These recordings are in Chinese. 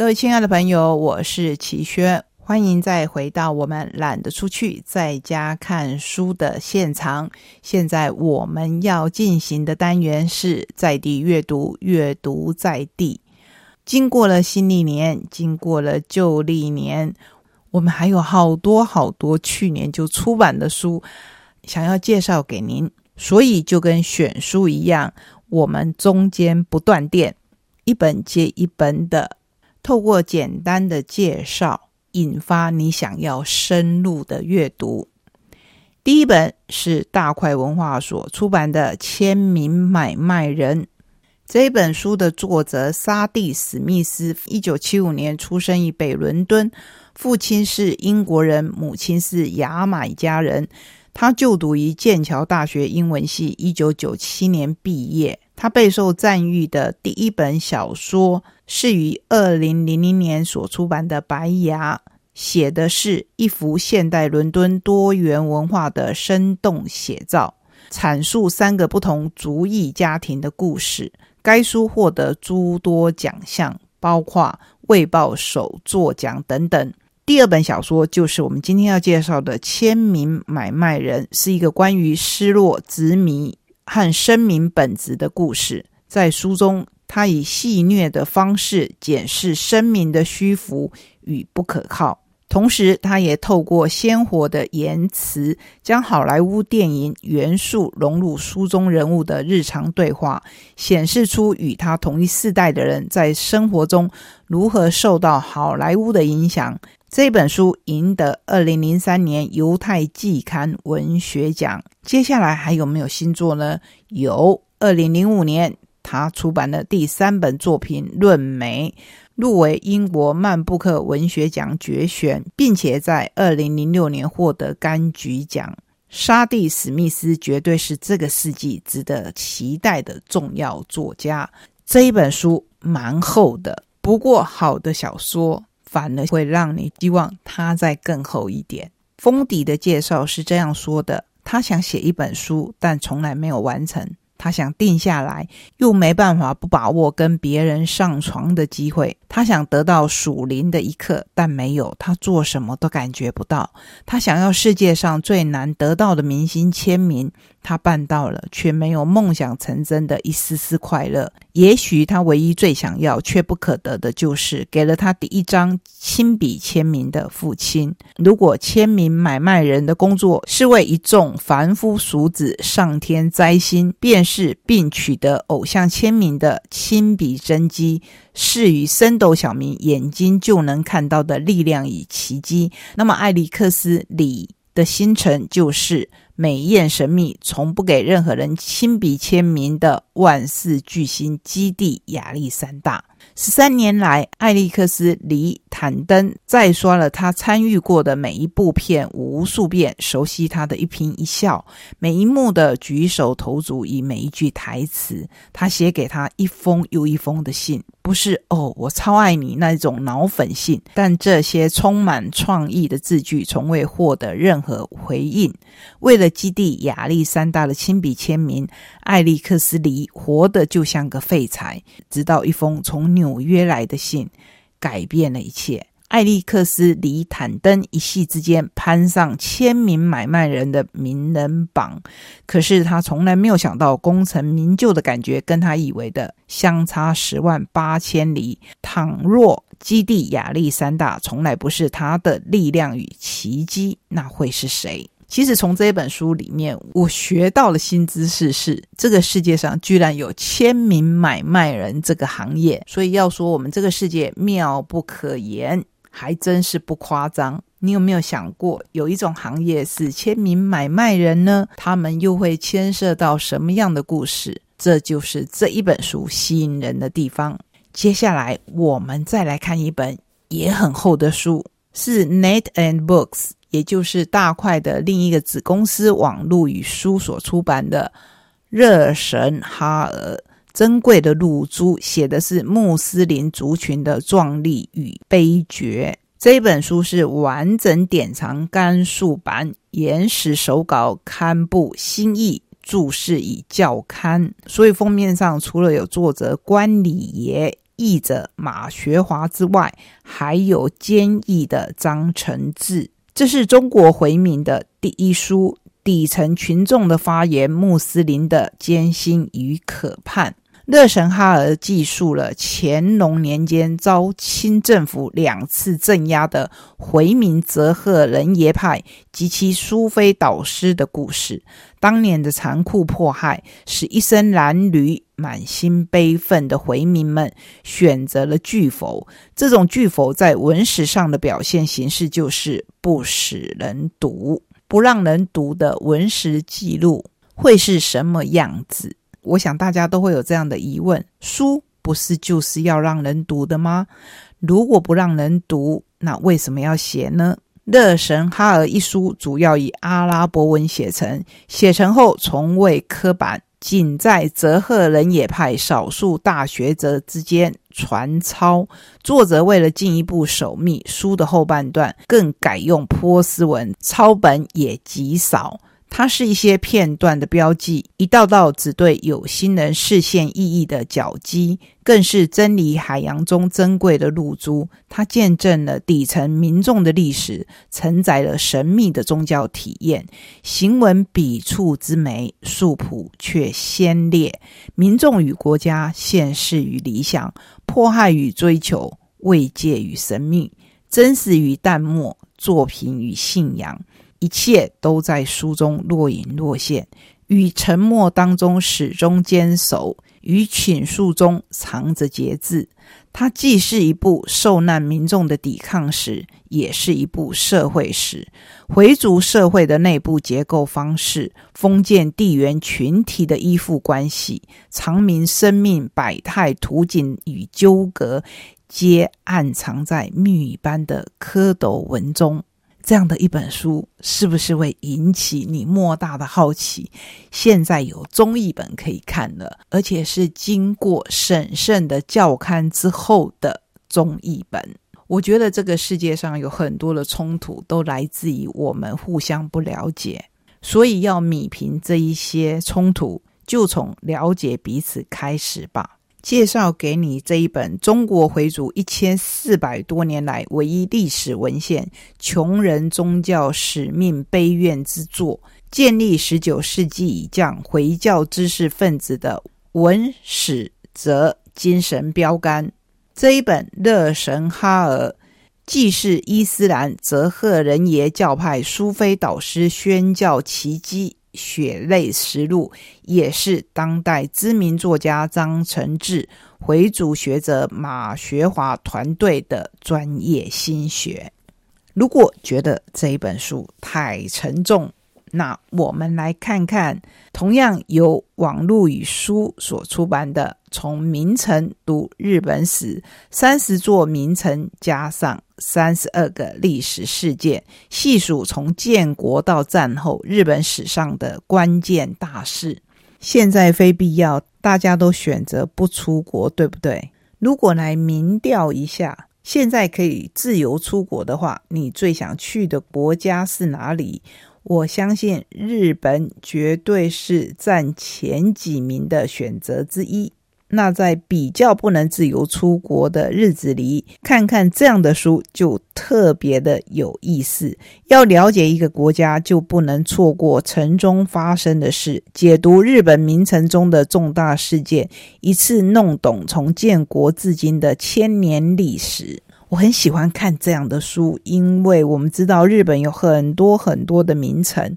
各位亲爱的朋友，我是齐轩，欢迎再回到我们懒得出去，在家看书的现场。现在我们要进行的单元是在地阅读，阅读在地。经过了新历年，经过了旧历年，我们还有好多好多去年就出版的书想要介绍给您，所以就跟选书一样，我们中间不断电，一本接一本的。透过简单的介绍，引发你想要深入的阅读。第一本是大块文化所出版的《签名买卖人》这本书的作者沙蒂·史密斯，一九七五年出生于北伦敦，父亲是英国人，母亲是牙买加人。他就读于剑桥大学英文系，一九九七年毕业。他备受赞誉的第一本小说是于二零零零年所出版的《白牙》，写的是一幅现代伦敦多元文化的生动写照，阐述三个不同族裔家庭的故事。该书获得诸多奖项，包括《卫报》首作奖等等。第二本小说就是我们今天要介绍的《签名买卖人》，是一个关于失落、执迷。和声明本质的故事，在书中，他以戏谑的方式检视声明的虚浮与不可靠，同时，他也透过鲜活的言辞，将好莱坞电影元素融入书中人物的日常对话，显示出与他同一世代的人在生活中如何受到好莱坞的影响。这本书赢得二零零三年犹太季刊文学奖。接下来还有没有新作呢？有，二零零五年他出版的第三本作品《论梅》，入围英国曼布克文学奖决选，并且在二零零六年获得柑橘奖。沙蒂·史密斯绝对是这个世纪值得期待的重要作家。这一本书蛮厚的，不过好的小说。反而会让你希望它再更厚一点。封底的介绍是这样说的：他想写一本书，但从来没有完成。他想定下来，又没办法不把握跟别人上床的机会。他想得到属灵的一刻，但没有。他做什么都感觉不到。他想要世界上最难得到的明星签名，他办到了，却没有梦想成真的一丝丝快乐。也许他唯一最想要却不可得的，就是给了他第一张亲笔签名的父亲。如果签名买卖人的工作是为一众凡夫俗子上天摘星，便是并取得偶像签名的亲笔真迹，是与深斗小民眼睛就能看到的力量与奇迹。那么，艾利克斯里的星辰就是。美艳神秘，从不给任何人亲笔签名的万世巨星基地亚历山大。十三年来，艾利克斯·离坦登再刷了他参与过的每一部片无数遍，熟悉他的一颦一笑，每一幕的举手投足与每一句台词。他写给他一封又一封的信，不是“哦，我超爱你”那种脑粉信，但这些充满创意的字句从未获得任何回应。为了基地亚历山大的亲笔签名，艾利克斯·李活得就像个废柴，直到一封从纽约来的信改变了一切。艾利克斯·李坦登一夕之间攀上签名买卖人的名人榜，可是他从来没有想到功成名就的感觉跟他以为的相差十万八千里。倘若基地亚历山大从来不是他的力量与奇迹，那会是谁？其实从这本书里面，我学到了新知识是，这个世界上居然有签名买卖人这个行业。所以要说我们这个世界妙不可言，还真是不夸张。你有没有想过，有一种行业是签名买卖人呢？他们又会牵涉到什么样的故事？这就是这一本书吸引人的地方。接下来我们再来看一本也很厚的书，是 Net and Books。也就是大块的另一个子公司网络与书所出版的《热神哈尔》，珍贵的露珠，写的是穆斯林族群的壮丽与悲绝。这本书是完整典藏甘肃版原始手稿刊布新译注释与校刊，所以封面上除了有作者关礼爷。译者马学华之外，还有坚毅的张承志。这是中国回民的第一书，底层群众的发言，穆斯林的艰辛与可盼。乐神哈尔记述了乾隆年间遭清政府两次镇压的回民泽赫人耶派及其苏菲导师的故事。当年的残酷迫害，使一身褴褛、满心悲愤的回民们选择了拒否。这种拒否在文史上的表现形式，就是不使人读，不让人读的文史记录会是什么样子？我想大家都会有这样的疑问：书不是就是要让人读的吗？如果不让人读，那为什么要写呢？《勒神哈尔》一书主要以阿拉伯文写成，写成后从未刻版，仅在泽赫人也派少数大学者之间传抄。作者为了进一步守密，书的后半段更改用波斯文，抄本也极少。它是一些片段的标记，一道道只对有心人视线意义的脚迹，更是真理海洋中珍贵的露珠。它见证了底层民众的历史，承载了神秘的宗教体验。行文笔触之美，素朴却鲜烈。民众与国家，现实与理想，迫害与追求，慰藉与神秘，真实与淡漠，作品与信仰。一切都在书中若隐若现，与沉默当中始终坚守，与倾诉中藏着节制。它既是一部受难民众的抵抗史，也是一部社会史。回族社会的内部结构方式、封建地缘群体的依附关系、长民生命百态图景与纠葛，皆暗藏在密语般的蝌蚪文中。这样的一本书，是不是会引起你莫大的好奇？现在有中译本可以看了，而且是经过审慎的校勘之后的中译本。我觉得这个世界上有很多的冲突，都来自于我们互相不了解，所以要米平这一些冲突，就从了解彼此开始吧。介绍给你这一本中国回族一千四百多年来唯一历史文献——穷人宗教使命悲怨之作，建立十九世纪以降回教知识分子的文史哲精神标杆。这一本《勒神哈尔》，既是伊斯兰泽赫人耶教派苏菲导师宣教奇迹。血泪实录也是当代知名作家张承志、回族学者马学华团队的专业心血。如果觉得这一本书太沉重，那我们来看看同样由网络与书所出版的《从名城读日本史》，三十座名城加上。三十二个历史事件，细数从建国到战后日本史上的关键大事。现在非必要，大家都选择不出国，对不对？如果来民调一下，现在可以自由出国的话，你最想去的国家是哪里？我相信日本绝对是占前几名的选择之一。那在比较不能自由出国的日子里，看看这样的书就特别的有意思。要了解一个国家，就不能错过城中发生的事，解读日本名城中的重大事件，一次弄懂从建国至今的千年历史。我很喜欢看这样的书，因为我们知道日本有很多很多的名城。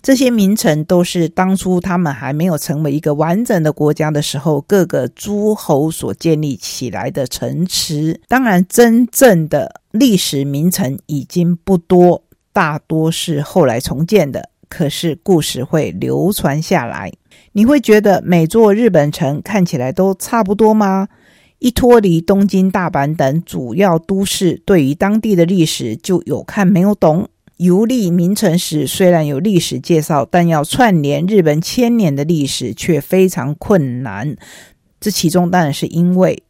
这些名城都是当初他们还没有成为一个完整的国家的时候，各个诸侯所建立起来的城池。当然，真正的历史名城已经不多，大多是后来重建的。可是故事会流传下来。你会觉得每座日本城看起来都差不多吗？一脱离东京、大阪等主要都市，对于当地的历史就有看没有懂。游历名城时，虽然有历史介绍，但要串联日本千年的历史却非常困难。这其中当然是因为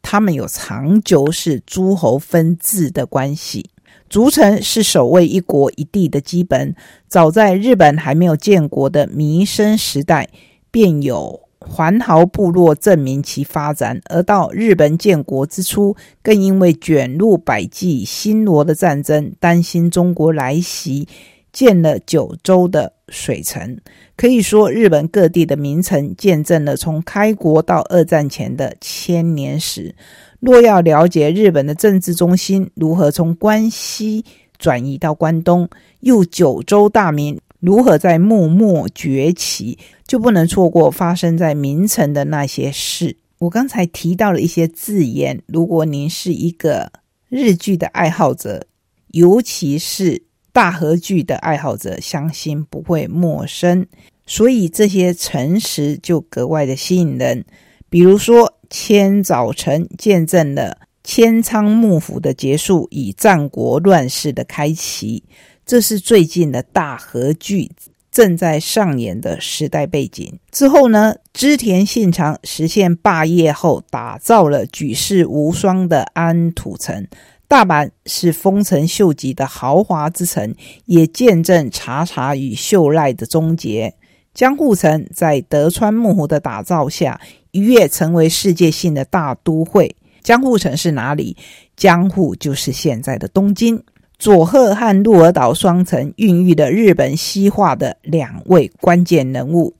他们有长久是诸侯分治的关系。逐城是守卫一国一地的基本。早在日本还没有建国的弥生时代，便有环豪部落证明其发展，而到日本建国之初，更因为卷入百济新罗的战争，担心中国来袭，建了九州的水城。可以说，日本各地的名城见证了从开国到二战前的千年史。若要了解日本的政治中心如何从关西转移到关东，又九州大名如何在幕末崛起，就不能错过发生在明城的那些事。我刚才提到了一些字眼，如果您是一个日剧的爱好者，尤其是大和剧的爱好者，相信不会陌生。所以这些诚实就格外的吸引人。比如说，千早晨见证了千仓幕府的结束，以战国乱世的开启。这是最近的大和剧正在上演的时代背景。之后呢，织田信长实现霸业后，打造了举世无双的安土城。大阪是丰臣秀吉的豪华之城，也见证茶茶与秀赖的终结。江户城在德川幕府的打造下，一跃成为世界性的大都会。江户城是哪里？江户就是现在的东京。佐贺和鹿儿岛双城孕育了日本西化的两位关键人物，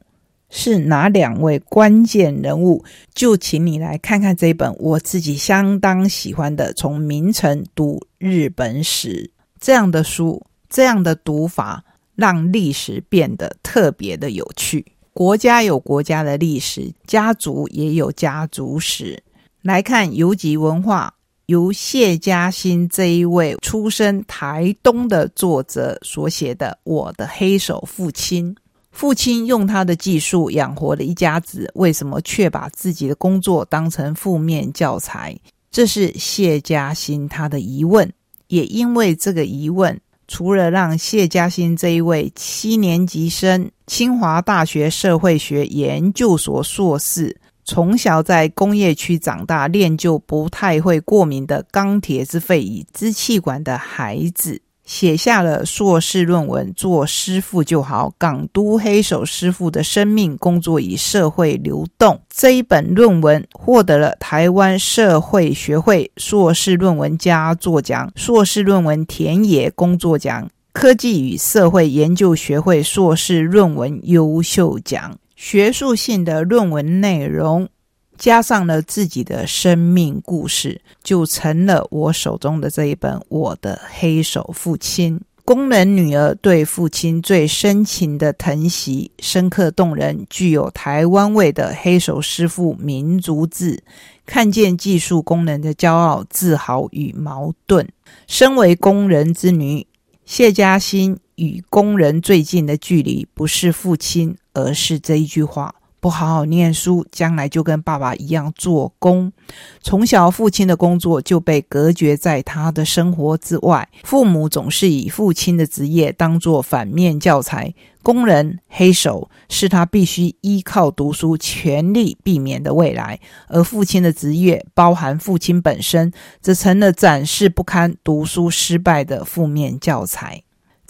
是哪两位关键人物？就请你来看看这本我自己相当喜欢的《从名城读日本史》这样的书，这样的读法让历史变得特别的有趣。国家有国家的历史，家族也有家族史。来看游集文化。由谢嘉欣这一位出身台东的作者所写的《我的黑手父亲》，父亲用他的技术养活了一家子，为什么却把自己的工作当成负面教材？这是谢嘉欣他的疑问。也因为这个疑问，除了让谢嘉欣这一位七年级生，清华大学社会学研究所硕士。从小在工业区长大，练就不太会过敏的钢铁之肺与支气管的孩子，写下了硕士论文《做师傅就好：港都黑手师傅的生命、工作与社会流动》这一本论文，获得了台湾社会学会硕士论文佳作奖、硕士论文田野工作奖、科技与社会研究学会硕士论文优秀奖。学术性的论文内容，加上了自己的生命故事，就成了我手中的这一本《我的黑手父亲》。工人女儿对父亲最深情的疼惜，深刻动人，具有台湾味的黑手师傅民族志，看见技术工人的骄傲、自豪与矛盾。身为工人之女，谢嘉欣与工人最近的距离，不是父亲。而是这一句话：不好好念书，将来就跟爸爸一样做工。从小，父亲的工作就被隔绝在他的生活之外。父母总是以父亲的职业当作反面教材。工人、黑手是他必须依靠读书全力避免的未来，而父亲的职业，包含父亲本身，则成了展示不堪读书失败的负面教材。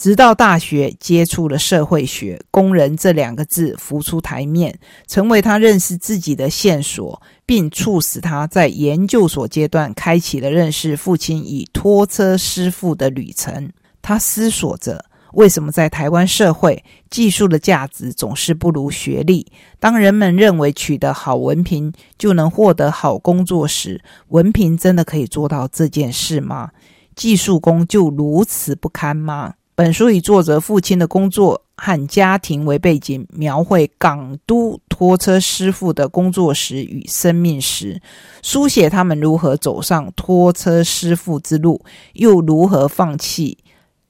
直到大学接触了社会学，工人这两个字浮出台面，成为他认识自己的线索，并促使他在研究所阶段开启了认识父亲与拖车师傅的旅程。他思索着，为什么在台湾社会，技术的价值总是不如学历？当人们认为取得好文凭就能获得好工作时，文凭真的可以做到这件事吗？技术工就如此不堪吗？本书以作者父亲的工作和家庭为背景，描绘港都拖车师傅的工作时与生命时，书写他们如何走上拖车师傅之路，又如何放弃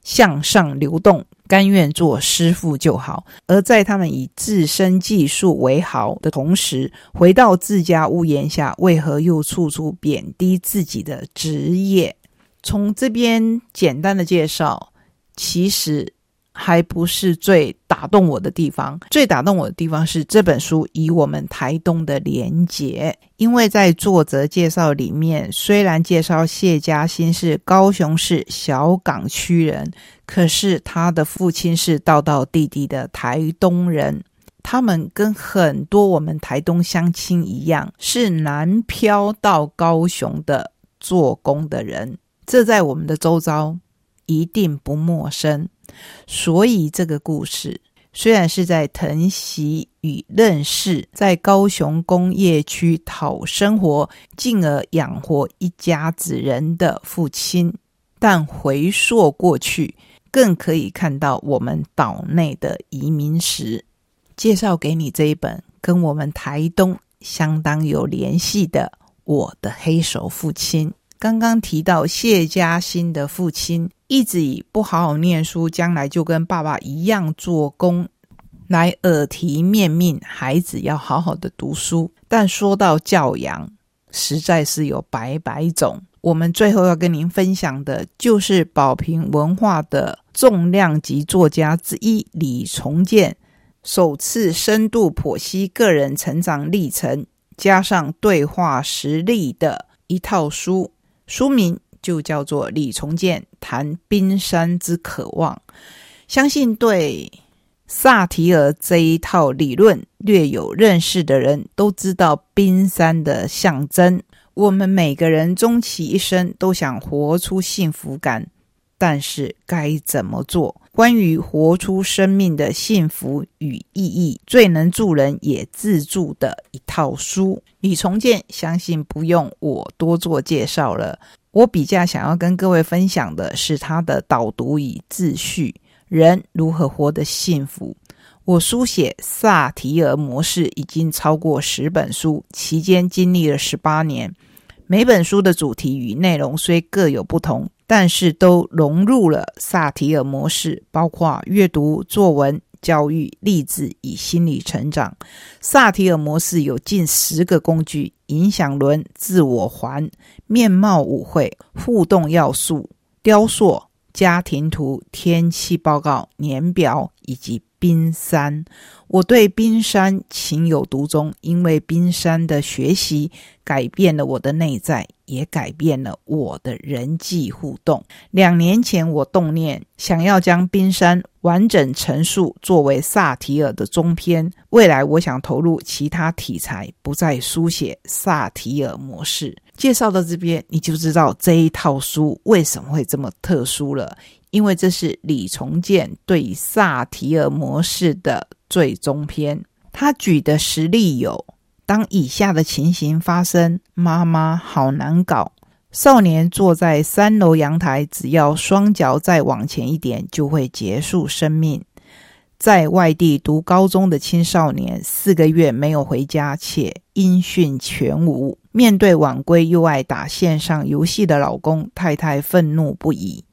向上流动，甘愿做师傅就好。而在他们以自身技术为豪的同时，回到自家屋檐下，为何又处处贬低自己的职业？从这边简单的介绍。其实还不是最打动我的地方，最打动我的地方是这本书以我们台东的连结，因为在作者介绍里面，虽然介绍谢家欣是高雄市小港区人，可是他的父亲是道道地地的台东人。他们跟很多我们台东乡亲一样，是南漂到高雄的做工的人，这在我们的周遭一定不陌生。所以这个故事虽然是在疼惜与认识在高雄工业区讨生活，进而养活一家子人的父亲，但回溯过去，更可以看到我们岛内的移民史。介绍给你这一本跟我们台东相当有联系的《我的黑手父亲》。刚刚提到谢嘉欣的父亲一直以不好好念书，将来就跟爸爸一样做工，来耳提面命孩子要好好的读书。但说到教养，实在是有百百种。我们最后要跟您分享的，就是宝瓶文化的重量级作家之一李重建。首次深度剖析个人成长历程，加上对话实例的一套书，书名就叫做《李重建谈冰山之渴望》。相信对萨提尔这一套理论略有认识的人都知道，冰山的象征。我们每个人终其一生都想活出幸福感，但是该怎么做？关于活出生命的幸福与意义，最能助人也自助的一套书。李重建，相信不用我多做介绍了。我比较想要跟各位分享的是他的导读与自序：人如何活得幸福。我书写萨提尔模式已经超过十本书，期间经历了十八年。每本书的主题与内容虽各有不同。但是都融入了萨提尔模式，包括阅读、作文、教育、励志与心理成长。萨提尔模式有近十个工具：影响轮、自我环、面貌舞会、互动要素、雕塑、家庭图、天气报告、年表以及冰山。我对冰山情有独钟，因为冰山的学习改变了我的内在。也改变了我的人际互动。两年前，我动念想要将冰山完整陈述作为萨提尔的中篇。未来，我想投入其他题材，不再书写萨提尔模式。介绍到这边，你就知道这一套书为什么会这么特殊了。因为这是李重建对萨提尔模式的最终篇。他举的实例有。当以下的情形发生：妈妈好难搞。少年坐在三楼阳台，只要双脚再往前一点，就会结束生命。在外地读高中的青少年，四个月没有回家，且音讯全无。面对晚归又爱打线上游戏的老公，太太愤怒不已，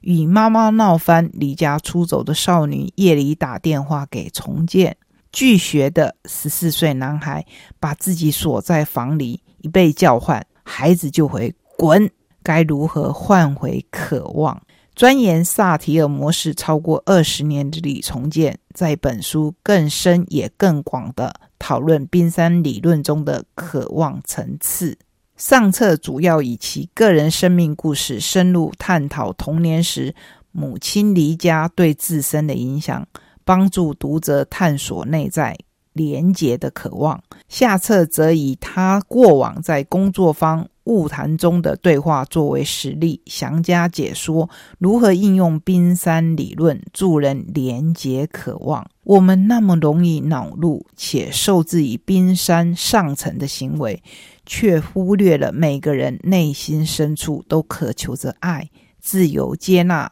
与妈妈闹翻，离家出走的少女夜里打电话给重建。拒学的十四岁男孩把自己锁在房里，一被叫唤，孩子就会滚。该如何换回渴望？钻研萨提尔模式超过二十年的李重建，在本书更深也更广的讨论冰山理论中的渴望层次。上册主要以其个人生命故事深入探讨童年时母亲离家对自身的影响。帮助读者探索内在连结的渴望。下册则以他过往在工作方物谈中的对话作为实例，详加解说如何应用冰山理论助人连结渴望。我们那么容易恼怒且受制于冰山上层的行为，却忽略了每个人内心深处都渴求着爱、自由、接纳。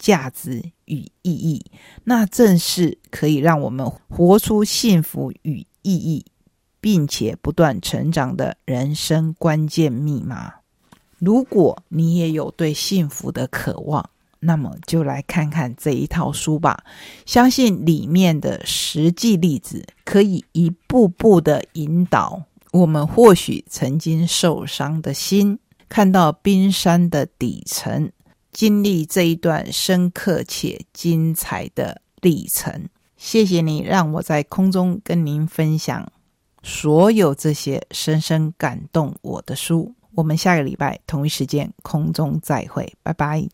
价值与意义，那正是可以让我们活出幸福与意义，并且不断成长的人生关键密码。如果你也有对幸福的渴望，那么就来看看这一套书吧。相信里面的实际例子可以一步步的引导我们，或许曾经受伤的心，看到冰山的底层。经历这一段深刻且精彩的历程，谢谢你让我在空中跟您分享所有这些深深感动我的书。我们下个礼拜同一时间空中再会，拜拜。